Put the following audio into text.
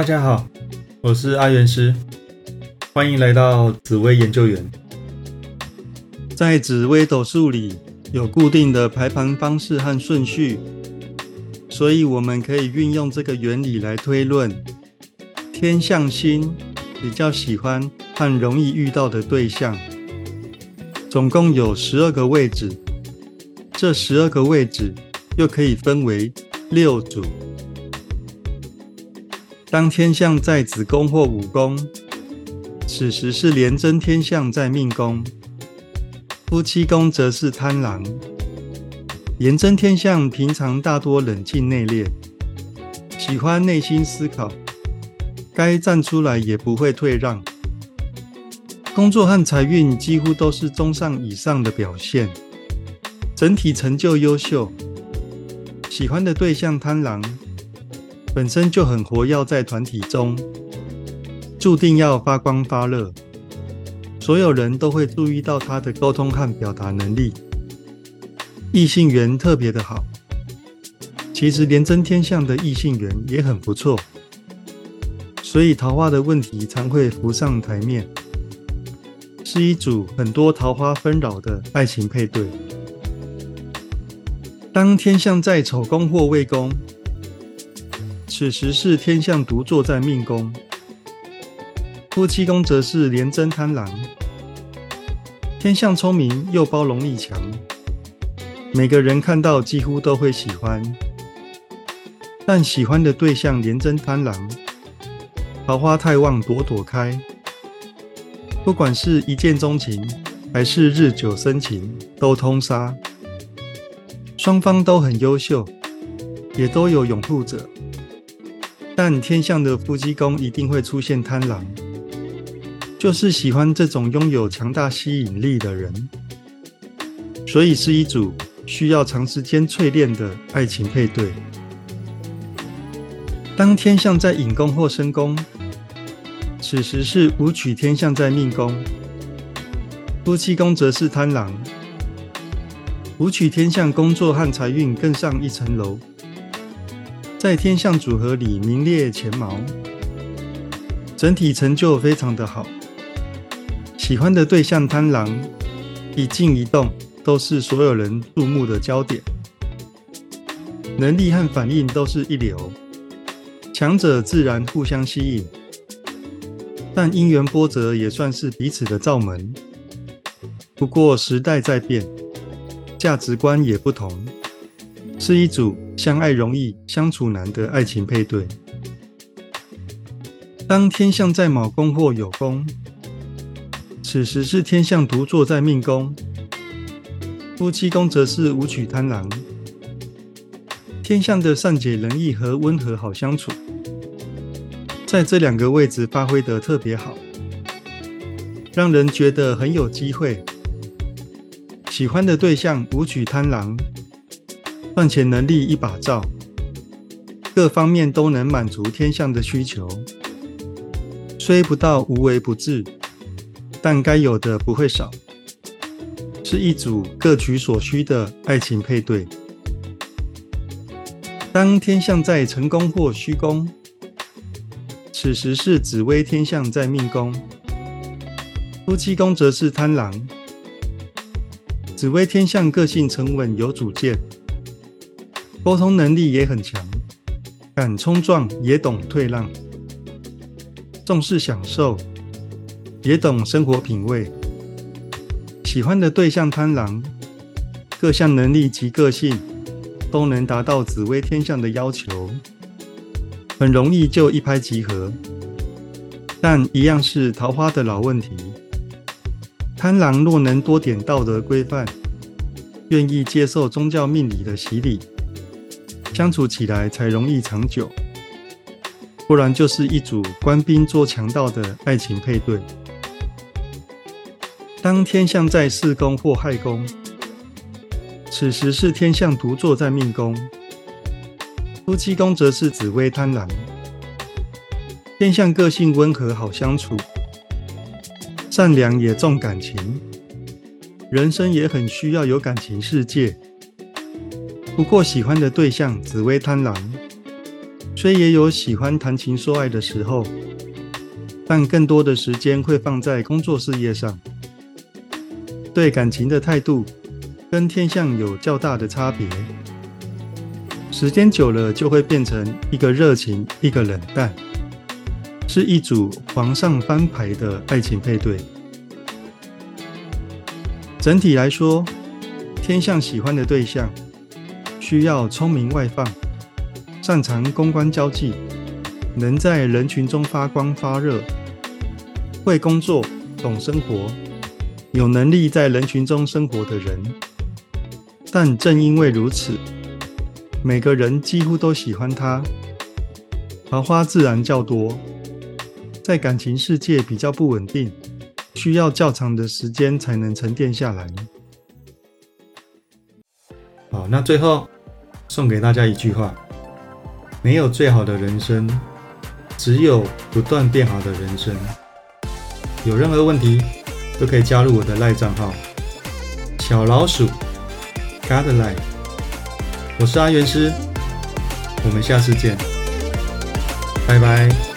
大家好，我是阿元师，欢迎来到紫薇研究员。在紫微斗数里有固定的排盘方式和顺序，所以我们可以运用这个原理来推论天象星比较喜欢和容易遇到的对象。总共有十二个位置，这十二个位置又可以分为六组。当天象在子宫或五宫，此时是廉贞天象在命宫；夫妻宫则是贪狼。廉贞天象平常大多冷静内敛，喜欢内心思考，该站出来也不会退让。工作和财运几乎都是中上以上的表现，整体成就优秀。喜欢的对象贪狼。本身就很活跃在团体中，注定要发光发热。所有人都会注意到他的沟通和表达能力，异性缘特别的好。其实连真天象的异性缘也很不错，所以桃花的问题常会浮上台面，是一组很多桃花纷扰的爱情配对。当天象在丑宫或未宫。此时是天象独坐在命宫，夫妻宫则是廉贞贪狼。天象聪明又包容力强，每个人看到几乎都会喜欢。但喜欢的对象廉贞贪狼，桃花太旺朵朵开。不管是一见钟情，还是日久生情，都通杀。双方都很优秀，也都有拥护者。但天象的夫妻宫一定会出现贪狼，就是喜欢这种拥有强大吸引力的人，所以是一组需要长时间淬炼的爱情配对。当天象在引宫或申宫，此时是武曲天象在命宫，夫妻宫则是贪狼，武曲天象工作和财运更上一层楼。在天象组合里名列前茅，整体成就非常的好。喜欢的对象贪狼，一静一动都是所有人注目的焦点，能力和反应都是一流，强者自然互相吸引。但因缘波折也算是彼此的罩门。不过时代在变，价值观也不同，是一组。相爱容易相处难的爱情配对。当天象在卯宫或酉宫，此时是天象独坐在命宫，夫妻宫则是武曲贪狼。天象的善解人意和温和好相处，在这两个位置发挥的特别好，让人觉得很有机会。喜欢的对象武曲贪狼。赚钱能力一把照，各方面都能满足天象的需求，虽不到无微不至，但该有的不会少，是一组各取所需的爱情配对。当天象在成功或虚宫，此时是紫微天象在命宫，夫妻宫则是贪狼。紫微天象个性沉稳有主见。沟通能力也很强，敢冲撞也懂退让，重视享受也懂生活品味。喜欢的对象贪狼，各项能力及个性都能达到紫微天象的要求，很容易就一拍即合。但一样是桃花的老问题，贪狼若能多点道德规范，愿意接受宗教命理的洗礼。相处起来才容易长久，不然就是一组官兵做强盗的爱情配对。当天象在四宫或亥宫，此时是天象独坐在命宫，夫妻宫则是紫微贪婪。天象个性温和好相处，善良也重感情，人生也很需要有感情世界。不过喜欢的对象紫薇贪狼，虽也有喜欢谈情说爱的时候，但更多的时间会放在工作事业上。对感情的态度跟天象有较大的差别，时间久了就会变成一个热情，一个冷淡，是一组皇上翻牌的爱情配对。整体来说，天象喜欢的对象需要聪明外放，擅长公关交际，能在人群中发光发热，会工作，懂生活。有能力在人群中生活的人，但正因为如此，每个人几乎都喜欢他，桃花自然较多。在感情世界比较不稳定，需要较长的时间才能沉淀下来。好，那最后送给大家一句话：没有最好的人生，只有不断变好的人生。有任何问题？都可以加入我的赖账号，小老鼠 God Life，我是阿元师，我们下次见，拜拜。